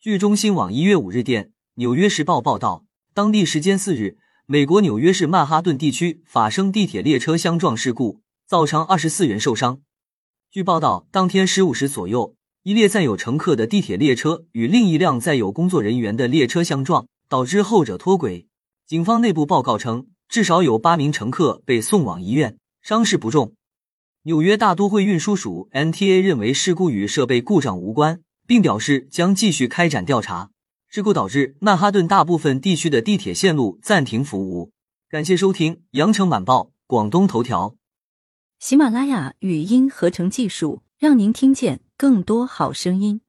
据中新网一月五日电，《纽约时报》报道，当地时间四日，美国纽约市曼哈顿地区发生地铁列车相撞事故，造成二十四人受伤。据报道，当天十五时左右，一列载有乘客的地铁列车与另一辆载有工作人员的列车相撞，导致后者脱轨。警方内部报告称，至少有八名乘客被送往医院，伤势不重。纽约大都会运输署 （NTA） 认为事故与设备故障无关，并表示将继续开展调查。事故导致曼哈顿大部分地区的地铁线路暂停服务。感谢收听《羊城晚报》广东头条。喜马拉雅语音合成技术，让您听见更多好声音。